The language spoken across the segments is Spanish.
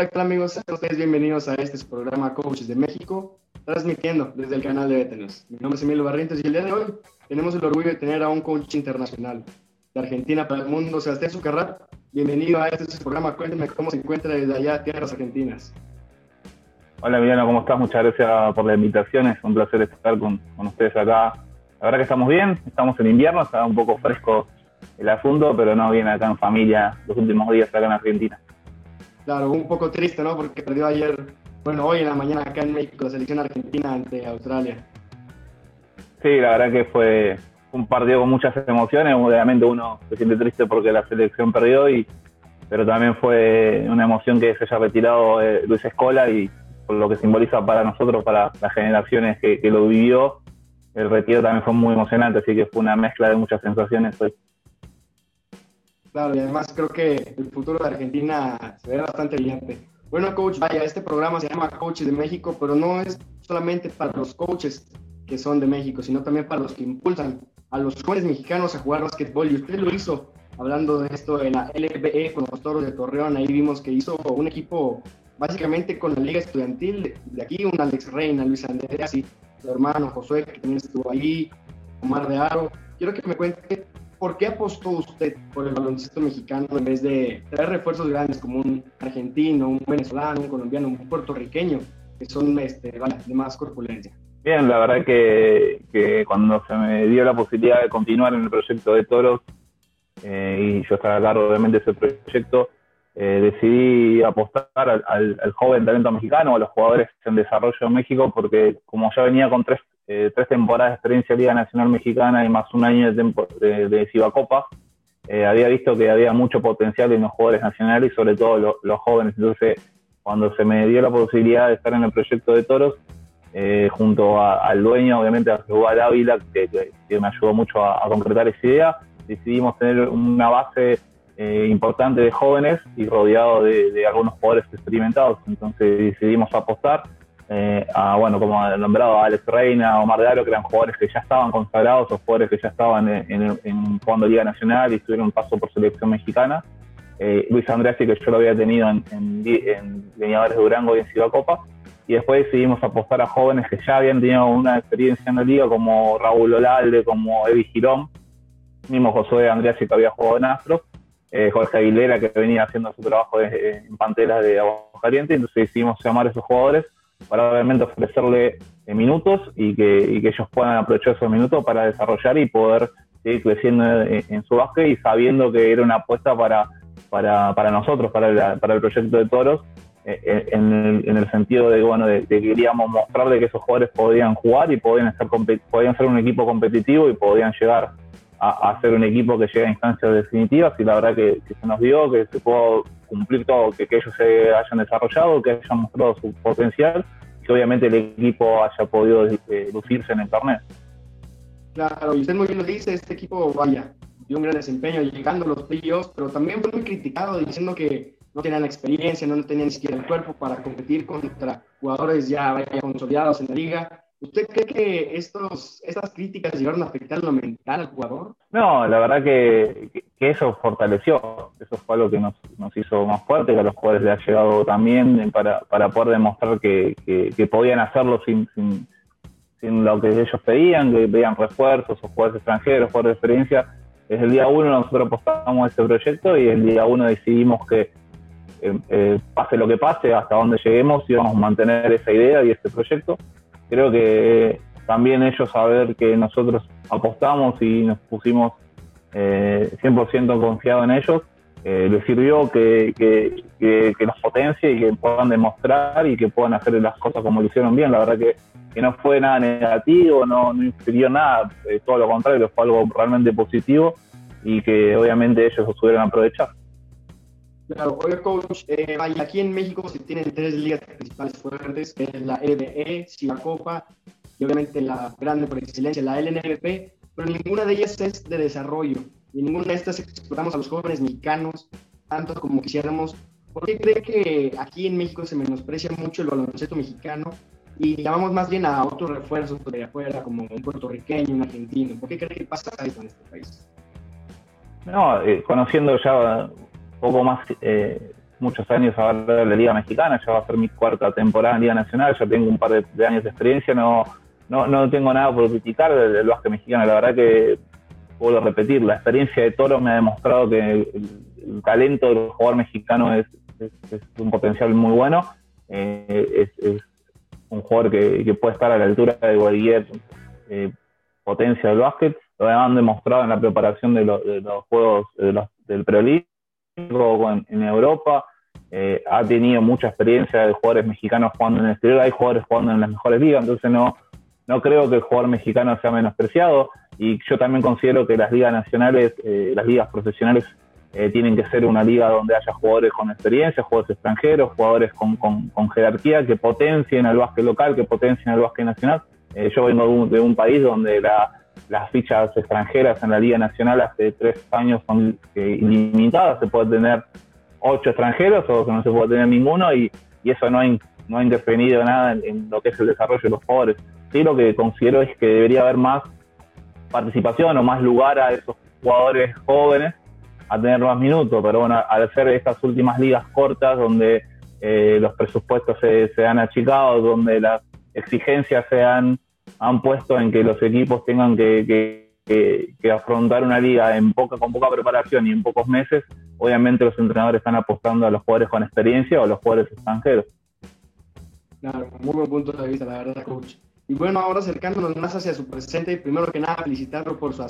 Hola, ¿qué tal amigos? Sean ustedes bienvenidos a este programa Coaches de México, transmitiendo desde el canal de Betenos. Mi nombre es Emilio Barrientos y el día de hoy tenemos el orgullo de tener a un coach internacional de Argentina para el mundo, Sebastián Zucarrat. Bienvenido a este programa, cuénteme cómo se encuentra desde allá, tierras argentinas. Hola Emiliano, ¿cómo estás? Muchas gracias por la invitación, es un placer estar con, con ustedes acá. La verdad que estamos bien, estamos en invierno, está un poco fresco el asunto, pero no bien acá en familia los últimos días acá en Argentina. Claro, un poco triste, ¿no? Porque perdió ayer, bueno, hoy en la mañana acá en México la selección argentina ante Australia. Sí, la verdad que fue un partido con muchas emociones. Obviamente uno se siente triste porque la selección perdió, y, pero también fue una emoción que se haya retirado eh, Luis Escola y por lo que simboliza para nosotros, para las generaciones que, que lo vivió. El retiro también fue muy emocionante, así que fue una mezcla de muchas sensaciones. Claro, y además creo que el futuro de Argentina se ve bastante brillante. Bueno, coach, vaya, este programa se llama Coaches de México, pero no es solamente para los coaches que son de México, sino también para los que impulsan a los jóvenes mexicanos a jugar básquetbol. Y usted lo hizo hablando de esto en la LBE con los Toros de Torreón. Ahí vimos que hizo un equipo básicamente con la liga estudiantil de aquí, un Alex Reina, Luis Andrés y su hermano Josué, que también estuvo ahí, Omar de Aro. Quiero que me cuente ¿por qué apostó usted por el baloncesto mexicano en vez de traer refuerzos grandes como un argentino, un venezolano, un colombiano, un puertorriqueño, que son este, de más corpulencia? Bien, la verdad que, que, cuando se me dio la posibilidad de continuar en el proyecto de Toros, eh, y yo estaba a cargo obviamente de ese proyecto, eh, decidí apostar al, al, joven talento mexicano, a los jugadores en desarrollo en México, porque como ya venía con tres eh, tres temporadas de experiencia en Liga Nacional Mexicana y más un año de, de, de Cibacopa, eh, había visto que había mucho potencial en los jugadores nacionales y sobre todo los jóvenes. Entonces, cuando se me dio la posibilidad de estar en el proyecto de Toros, eh, junto al dueño, obviamente a Jehová Ávila, que, me ayudó mucho a, concretar esa idea, decidimos tener una base importante de jóvenes y rodeado de, de algunos jugadores experimentados. Entonces decidimos apostar eh, a, bueno, como nombrado a Alex Reina, Omar de Aro, que eran jugadores que ya estaban consagrados o jugadores que ya estaban en, en, jugando Liga Nacional y tuvieron un paso por selección mexicana. Eh, Luis Andreassi, que yo lo había tenido en, en, de Durango y en Ciudad Copa. Y después decidimos apostar a jóvenes que ya habían tenido una experiencia en la liga, como Raúl Olalde, como Evi Girón, mismo José Andreassi que había jugado en Astro, eh, Jorge Aguilera que venía haciendo su trabajo en Panteras de Aguascalientes. Entonces decidimos llamar a esos jugadores para obviamente ofrecerle eh, minutos y que, ellos puedan aprovechar esos minutos para desarrollar y poder seguir creciendo en, su básquet y sabiendo que era una apuesta para, para, nosotros, para, el proyecto de Toros, eh, eh, en, el, sentido de, bueno, de, que queríamos mostrarle que esos jugadores podían jugar y podían ser, podían ser un equipo competitivo y podían llegar a, ser un equipo que llegue a instancias definitivas y la verdad que, se nos dio, que se pudo cumplir todo, que, que, ellos se hayan desarrollado, que hayan mostrado su potencial y que obviamente el equipo haya podido eh, lucirse en el torneo. Claro, y usted muy bien lo dice, este equipo, vaya, dio un gran desempeño llegando a los playoffs, pero también fue muy criticado diciendo que no tenían experiencia, no tenían ni siquiera el cuerpo para competir contra jugadores ya consolidados en la liga. ¿Usted cree que estos, estas críticas llegaron a afectar lo mental al jugador? No, la verdad que, eso fortaleció, eso fue algo que nos, nos, hizo más fuerte, que a los jugadores les ha llegado también para, para poder demostrar que, que, podían hacerlo sin, sin, lo que ellos pedían, que pedían refuerzos o jugadores extranjeros, jugadores de experiencia. Desde el día uno nosotros apostamos a este proyecto y el día uno decidimos que eh, eh, pase lo que pase, hasta donde lleguemos, íbamos a mantener esa idea y este proyecto creo que también ellos saber que nosotros apostamos y nos pusimos eh, 100% confiado en ellos, eh, les sirvió que, que, que, nos potencie y que puedan demostrar y que puedan hacer las cosas como lo hicieron bien. La verdad que, que no fue nada negativo, no, no infirió nada, eh, todo lo contrario, fue algo realmente positivo y que obviamente ellos lo pudieron aprovechar. Claro, oye coach, eh, aquí en México se tienen tres ligas principales fuertes, es la LBE, Copa y obviamente la grande por excelencia, la LNBP, pero ninguna de ellas es de desarrollo y ninguna de estas explotamos a los jóvenes mexicanos tanto como quisiéramos. ¿Por qué cree que aquí en México se menosprecia mucho el baloncesto mexicano y llamamos más bien a otros refuerzos de afuera como un puertorriqueño, un argentino? ¿Por qué cree que pasa esto en este país? No, eh, conociendo ya poco más eh, muchos años ahora en la Liga Mexicana, ya va a ser mi cuarta temporada en Liga Nacional, ya tengo un par de, años de experiencia, no, no, no tengo nada por criticar del, básquet mexicano, la verdad que puedo repetir, la experiencia de Toro me ha demostrado que el, talento del jugador mexicano es, un potencial muy bueno, eh, es, un jugador que, puede estar a la altura de cualquier eh, potencia del básquet, lo han demostrado en la preparación de, los juegos del Pro En, Europa, eh, ha tenido mucha experiencia de jugadores mexicanos jugando en el exterior, hay jugadores jugando en las mejores ligas, entonces no, no creo que el jugador mexicano sea menospreciado y yo también considero que las ligas nacionales, eh, las ligas profesionales eh, tienen que ser una liga donde haya jugadores con experiencia, jugadores extranjeros, jugadores con, con, jerarquía que potencien al básquet local, que potencien al básquet nacional. yo vengo de un, país donde las fichas extranjeras en la Liga Nacional hace tres años son ilimitadas, se puede tener ocho extranjeros o que no se puede tener ninguno y, eso no ha, no ha intervenido nada en, lo que es el desarrollo de los jugadores. Sí, lo que considero es que debería haber más participación o más lugar a esos jugadores jóvenes a tener más minutos, pero bueno, al ser estas últimas ligas cortas donde eh, los presupuestos se, se, han achicado, donde las exigencias se han, han puesto en que los equipos tengan que, que, que, afrontar una liga en poca, con poca preparación y en pocos meses, obviamente los entrenadores están apostando a los jugadores con experiencia o a los jugadores extranjeros. Claro, muy buen punto de vista, la verdad, coach. Y bueno, ahora acercándonos más hacia su presente, primero que nada felicitarlo por su,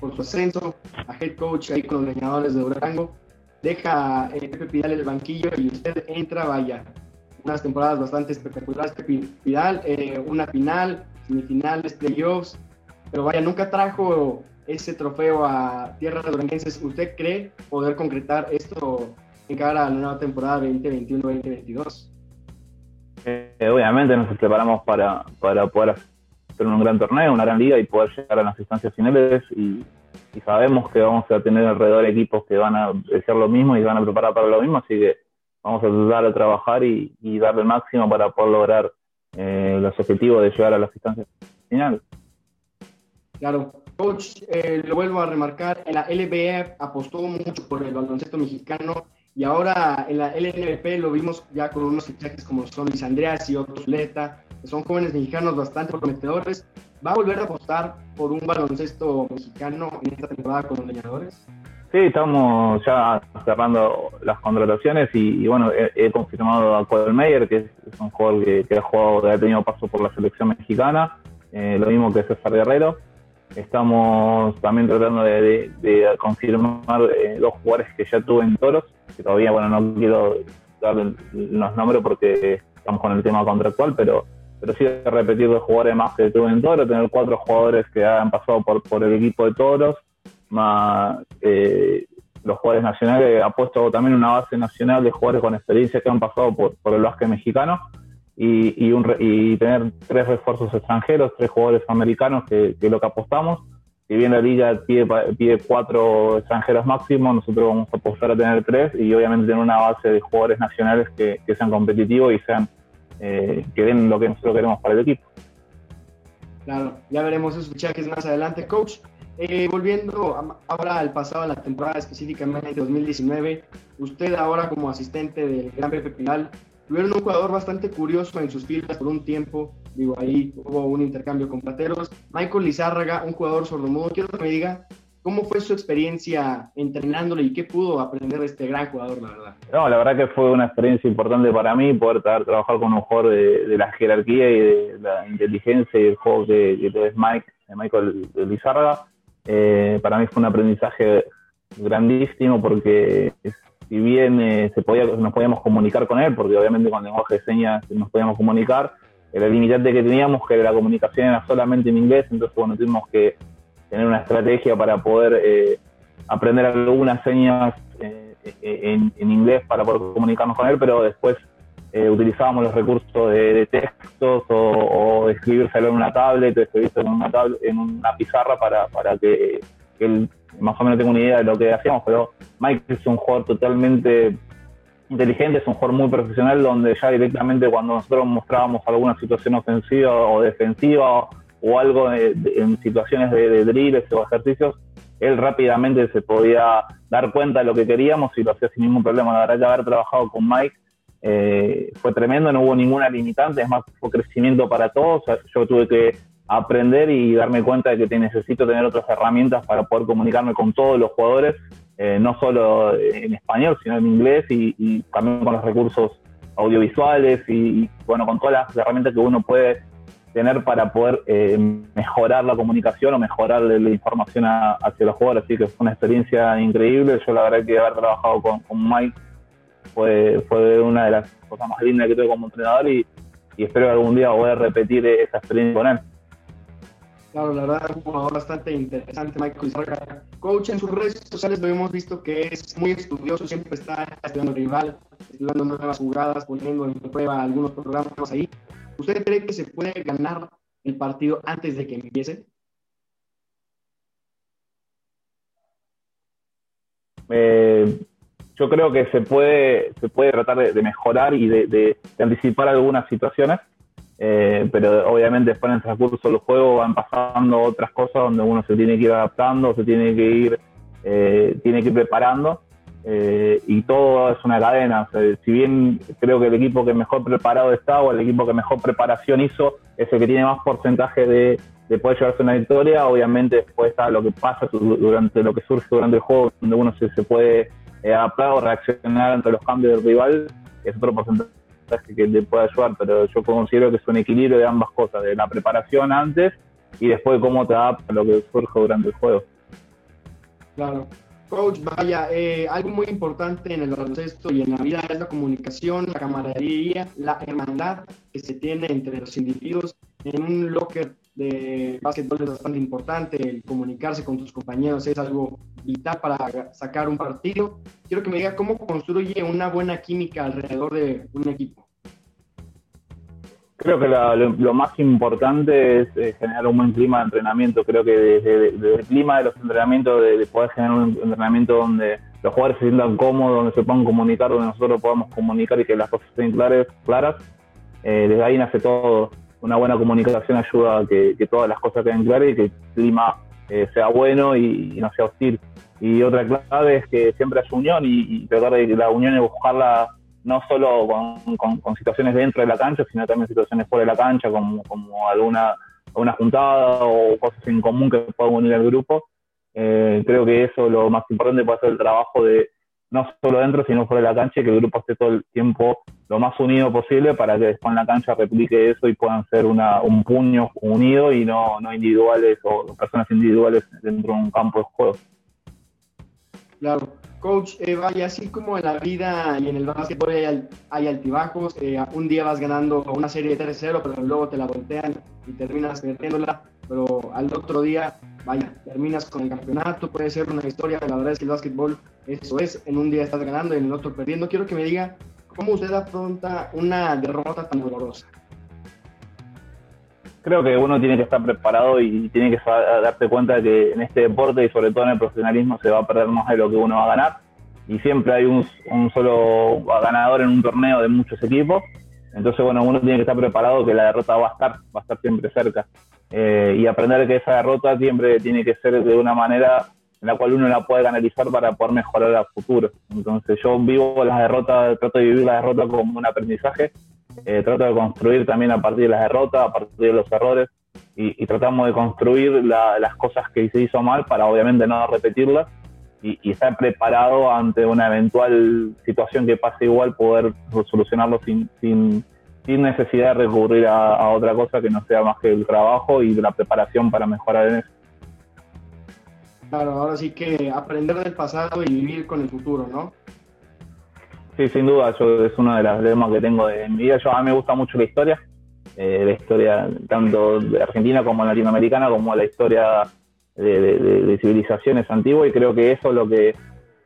por su ascenso a head coach ahí con los leñadores de Durango. Deja eh, Pepe Pidal el banquillo y usted entra, vaya, unas temporadas bastante espectaculares. Pepe Pidal, eh, una final, semifinales, playoffs, pero vaya, nunca trajo ese trofeo a tierras duranguenses. ¿Usted cree poder concretar esto en cara a la nueva temporada 2021-2022? Eh, obviamente nos preparamos para, para poder hacer un gran torneo, una gran liga y poder llegar a las instancias finales y, sabemos que vamos a tener alrededor equipos que van a hacer lo mismo y van a preparar para lo mismo, así que vamos a tratar de trabajar y, darle el máximo para poder lograr eh, los objetivos de llegar a las instancias finales. Claro, coach, eh, lo vuelvo a remarcar, en la LBF apostó mucho por el baloncesto mexicano y ahora en la LNVP lo vimos ya con unos fichajes como son Luis Andreas y otros Leta, que son jóvenes mexicanos bastante prometedores. ¿Va a volver a apostar por un baloncesto mexicano en esta temporada con los leñadores? Sí, estamos ya cerrando las contrataciones y, bueno, he, confirmado a Meyer, que es, un jugador que, ha jugado, que ha tenido paso por la selección mexicana, eh, lo mismo que César Guerrero. Estamos también tratando de, confirmar eh, dos jugadores que ya tuve en Toros, que todavía, bueno, no quiero dar los nombres porque estamos con el tema contractual, pero, pero sí repetir dos jugadores más que tuve en Toros, tener cuatro jugadores que han pasado por, por el equipo de Toros, eh, los jugadores nacionales, ha puesto también una base nacional de jugadores con experiencia que han pasado por, el básquet mexicano y, y, tener tres refuerzos extranjeros, tres jugadores americanos, que, es lo que apostamos. Si bien la liga pide, cuatro extranjeros máximo, nosotros vamos a apostar a tener tres y obviamente tener una base de jugadores nacionales que, que sean competitivos y sean eh, que den lo que nosotros queremos para el equipo. Claro, ya veremos esos fichajes más adelante, coach. Eh, volviendo ahora al pasado, a la temporada específicamente de 2019, usted ahora como asistente del Gran Pepe Pinal, tuvieron un jugador bastante curioso en sus filas por un tiempo. Digo, ahí hubo un intercambio con plateros. Michael Lizárraga, un jugador sordomudo. Quiero que me diga cómo fue su experiencia entrenándole y qué pudo aprender de este gran jugador, la verdad. No, la verdad que fue una experiencia importante para mí poder trabajar con un jugador de, la jerarquía y de la inteligencia y el juego que, que es Mike, Michael Lizárraga. Eh, para mí fue un aprendizaje grandísimo porque si bien eh, se podía, nos podíamos comunicar con él, porque obviamente con lenguaje de señas nos podíamos comunicar, el limitante que teníamos, que la comunicación era solamente en inglés, entonces bueno, tuvimos que tener una estrategia para poder eh, aprender algunas señas eh, en, inglés para poder comunicarnos con él, pero después utilizábamos los recursos de, textos o, escribírselo en una tablet, o escribírselo en una, tablet, en una pizarra para, para que, él más o menos tengo una idea de lo que hacíamos, pero Mike es un jugador totalmente inteligente, es un jugador muy profesional donde ya directamente cuando nosotros mostrábamos alguna situación ofensiva o defensiva o algo en situaciones de, drills o ejercicios, él rápidamente se podía dar cuenta de lo que queríamos y lo hacía sin ningún problema. La verdad que haber trabajado con Mike eh, fue tremendo, no hubo ninguna limitante, es más, fue crecimiento para todos. yo tuve que aprender y darme cuenta de que necesito tener otras herramientas para poder comunicarme con todos los jugadores, eh, no solo en español, sino en inglés y, también con los recursos audiovisuales y, bueno, con todas las herramientas que uno puede tener para poder eh, mejorar la comunicación o mejorar la información hacia los jugadores. Así que fue una experiencia increíble. Yo la verdad que haber trabajado con, Mike fue, fue una de las cosas más lindas que tuve como entrenador y, y espero que algún día poder repetir esa experiencia con él. Claro, la verdad es un jugador bastante interesante, Michael Izarra. Coach, en sus redes sociales lo hemos visto que es muy estudioso, siempre está estudiando rival, estudiando nuevas jugadas, poniendo en prueba algunos programas ahí. ¿Usted cree que se puede ganar el partido antes de que empiece? Eh, yo creo que se puede, se puede tratar de, mejorar y de anticipar algunas situaciones eh, pero obviamente después en el transcurso del juego van pasando otras cosas donde uno se tiene que ir adaptando, se tiene que ir, eh, tiene que ir preparando eh, y todo es una cadena. si bien creo que el equipo que mejor preparado está o el equipo que mejor preparación hizo es el que tiene más porcentaje de, de poder llevarse una victoria, obviamente después está lo que pasa durante lo que surge durante el juego, donde uno se, se puede adaptar o reaccionar ante los cambios del rival, es otro porcentaje que te pueda ayudar, pero yo considero que es un equilibrio de ambas cosas, de la preparación antes y después cómo te adapta a lo que surge durante el juego. Claro. Coach, vaya, eh, algo muy importante en el baloncesto y en la vida es la comunicación, la camaradería, la hermandad que se tiene entre los individuos. En un locker de básquetbol es bastante importante, el comunicarse con tus compañeros es algo vital para sacar un partido. Quiero que me diga cómo construye una buena química alrededor de un equipo. Creo que lo, más importante es eh, generar un buen clima de entrenamiento. Creo que desde, el clima de los entrenamientos, de, poder generar un entrenamiento donde los jugadores se sientan cómodos, donde se puedan comunicar, donde nosotros podamos comunicar y que las cosas estén claras, claras eh, desde ahí nace todo una buena comunicación ayuda a que, todas las cosas queden claras y que el clima eh, sea bueno y, no sea hostil. Y otra clave es que siempre haya unión y, tratar de la unión y buscarla no solo con, situaciones dentro de la cancha, sino también situaciones fuera de la cancha, como, como alguna, alguna juntada o cosas en común que puedan unir al grupo. Eh, creo que eso lo más importante puede ser el trabajo de, no solo dentro, sino fuera de la cancha, y que el grupo esté todo el tiempo lo más unido posible para que después en la cancha replique eso y puedan ser una, un puño unido y no, no individuales o personas individuales dentro de un campo de juego. Claro. Coach, eh, vaya, así como en la vida y en el básquetbol hay, altibajos, eh, un día vas ganando una serie de 3-0, pero luego te la voltean y terminas perdiéndola, pero al otro día, vaya, terminas con el campeonato, puede ser una historia, la verdad es que el básquetbol eso es, en un día estás ganando y en el otro perdiendo. Quiero que me diga cómo usted afronta una derrota tan dolorosa. Creo que uno tiene que estar preparado y tiene que darte cuenta que en este deporte y sobre todo en el profesionalismo se va a perder más de lo que uno va a ganar. Y siempre hay un, solo ganador en un torneo de muchos equipos. Entonces, bueno, uno tiene que estar preparado que la derrota va a estar, va a estar siempre cerca. Eh, y aprender que esa derrota siempre tiene que ser de una manera en la cual uno la puede analizar para poder mejorar a futuro. Entonces yo vivo las derrotas, trato de vivir las derrotas como un aprendizaje, eh, trato de construir también a partir de las derrotas, a partir de los errores, y, tratamos de construir las cosas que se hizo mal para obviamente no repetirlas y, estar preparado ante una eventual situación que pase igual, poder solucionarlo sin, sin necesidad de recurrir a, a otra cosa que no sea más que el trabajo y la preparación para mejorar en eso. Claro, ahora sí que aprender del pasado y vivir con el futuro, ¿no? Sí, sin duda, yo, es uno de los lemas que tengo de mi vida. Yo, a mí me gusta mucho la historia, eh, la historia tanto de Argentina como latinoamericana, como la historia de, civilizaciones antiguas, y creo que eso es lo que,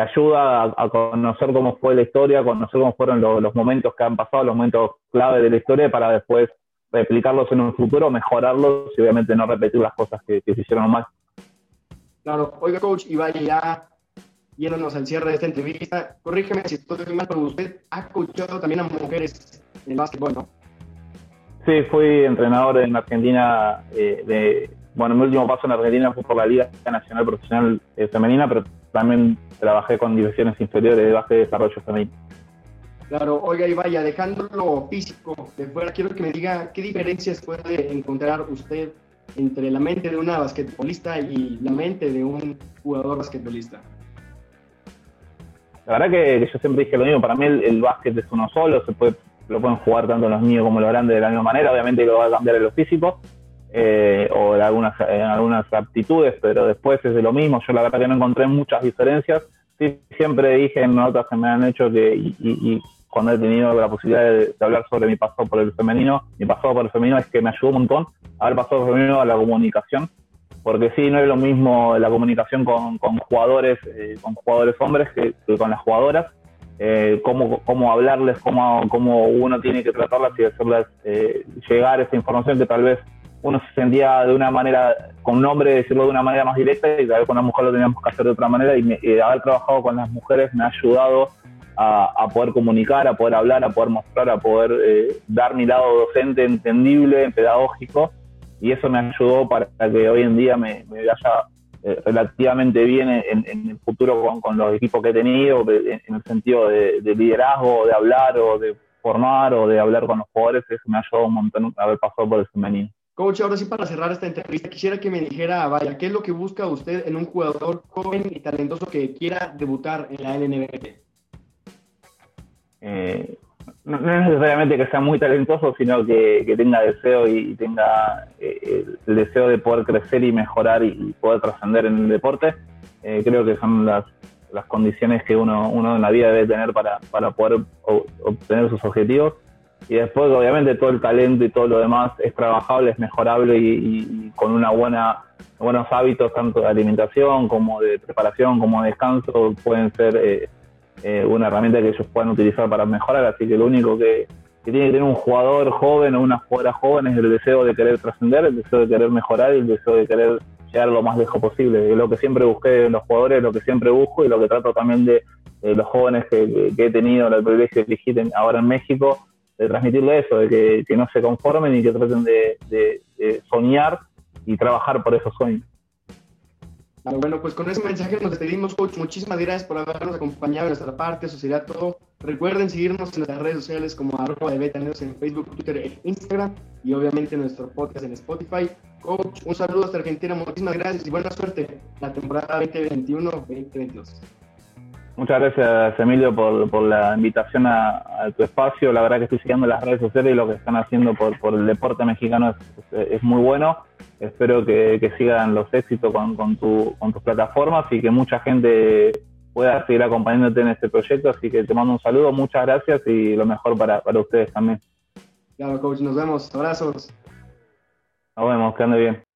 ayuda a, conocer cómo fue la historia, conocer cómo fueron los, momentos que han pasado, los momentos clave de la historia, para después replicarlos en un futuro, mejorarlos y obviamente no repetir las cosas que, que se hicieron mal. Claro, oiga, coach, y vaya ya yéndonos al cierre de esta entrevista, corrígeme si estoy mal, pero usted ha coachado también a mujeres en básquetbol, ¿no? Sí, fui entrenador en Argentina eh, de, bueno, mi último paso en Argentina fue por la Liga Nacional Profesional eh, Femenina, pero también trabajé con divisiones inferiores de base de desarrollo femenino. Claro, oiga y vaya, dejando lo físico de fuera, quiero que me diga qué diferencias puede encontrar usted entre la mente de una basquetbolista y la mente de un jugador basquetbolista. La verdad que, yo siempre dije lo mismo, para mí el, básquet es uno solo, se puede, lo pueden jugar tanto los niños como los grandes de la misma manera, obviamente lo va a cambiar en lo físico eh, o algunas, en algunas aptitudes, pero después es de lo mismo, yo la verdad que no encontré muchas diferencias, sí, siempre dije en notas que me han hecho que, y cuando he tenido la posibilidad de, hablar sobre mi pasado por el femenino, mi pasado por el femenino es que me ayudó un montón haber pasado por el femenino a la comunicación, porque sí, no es lo mismo la comunicación con, jugadores, eh, con jugadores hombres que, con las jugadoras, eh, cómo, cómo hablarles, cómo, cómo uno tiene que tratarlas y hacerles eh, llegar esa información que tal vez uno se sentía de una manera, con nombre, decirlo de una manera más directa y tal vez con la mujer lo teníamos que hacer de otra manera y haber trabajado con las mujeres me ha ayudado a, poder comunicar, a poder hablar, a poder mostrar, a poder eh, dar mi lado docente entendible, pedagógico, y eso me ayudó para que hoy en día me, vaya eh, relativamente bien en, el futuro con, los equipos que he tenido, en, el sentido de, liderazgo, de hablar o de formar o de hablar con los jugadores, eso me ha ayudado un montón haber pasado por el femenino. Coach, ahora sí para cerrar esta entrevista, quisiera que me dijera, vaya, ¿qué es lo que busca usted en un jugador joven y talentoso que quiera debutar en la LNBP? Eh, no, es necesariamente que sea muy talentoso, sino que, tenga deseo y, tenga eh, el deseo de poder crecer y mejorar y, poder trascender en el deporte. Eh, creo que son las, las condiciones que uno, uno en la vida debe tener para, para poder obtener sus objetivos. Y después, obviamente, todo el talento y todo lo demás es trabajable, es mejorable y, con una buena buenos hábitos, tanto de alimentación como de preparación, como de descanso, pueden ser eh, una herramienta que ellos puedan utilizar para mejorar. Así que lo único que, tiene que tener un jugador joven o una jugadora joven es el deseo de querer trascender, el deseo de querer mejorar y el deseo de querer llegar lo más lejos posible. Es lo que siempre busqué en los jugadores, lo que siempre busco y lo que trato también de, los jóvenes que, he tenido el privilegio de elegir ahora en México, de transmitirle eso, de que, no se conformen y que traten de soñar y trabajar por esos sueños. Bueno, pues con ese mensaje nos despedimos, coach. Muchísimas gracias por habernos acompañado en nuestra parte, sociedad, todo. Recuerden seguirnos en las redes sociales como arroba de Beta en Facebook, Twitter e Instagram y obviamente nuestro podcast en Spotify. Coach, un saludo hasta Argentina, muchísimas gracias y buena suerte la temporada 2021-2022. Muchas gracias, Emilio, por, por la invitación a, tu espacio. La verdad que estoy siguiendo las redes sociales y lo que están haciendo por, por el deporte mexicano es, es muy bueno espero que, sigan los éxitos con, con, tu, con tus plataformas y que mucha gente pueda seguir acompañándote en este proyecto. Así que te mando un saludo, muchas gracias y lo mejor para, para ustedes también. Claro, coach, nos vemos. Abrazos. Nos vemos, que ande bien.